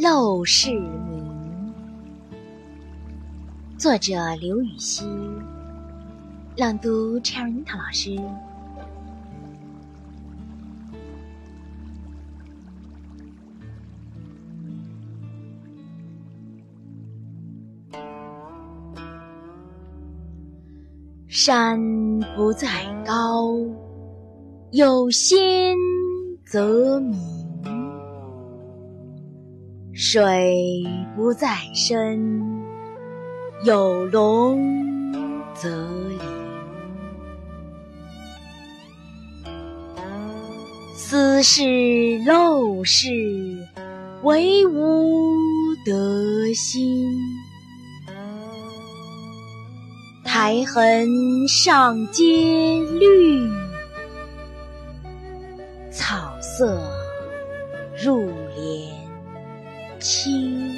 陋室铭》，作者刘禹锡，朗读 Cherry 樱桃老师。山不在高，有仙则名；水不在深，有龙则灵。斯是陋室，惟吾德馨。苔痕上阶绿，草色入帘青。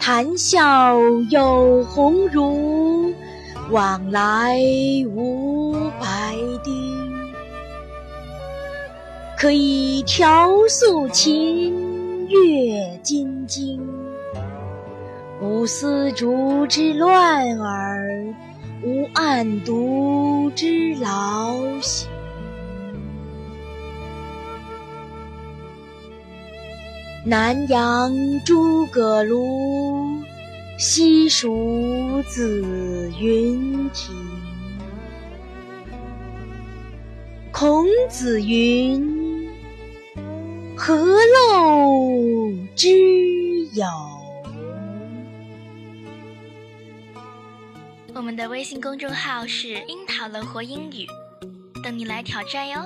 谈笑有鸿儒，往来无白丁。可以调素琴，阅金经。无丝竹之乱耳，无案牍之劳形。南阳诸葛庐，西蜀子云亭。孔子云：“何陋之有？”我们的微信公众号是“樱桃乐活英语”，等你来挑战哟。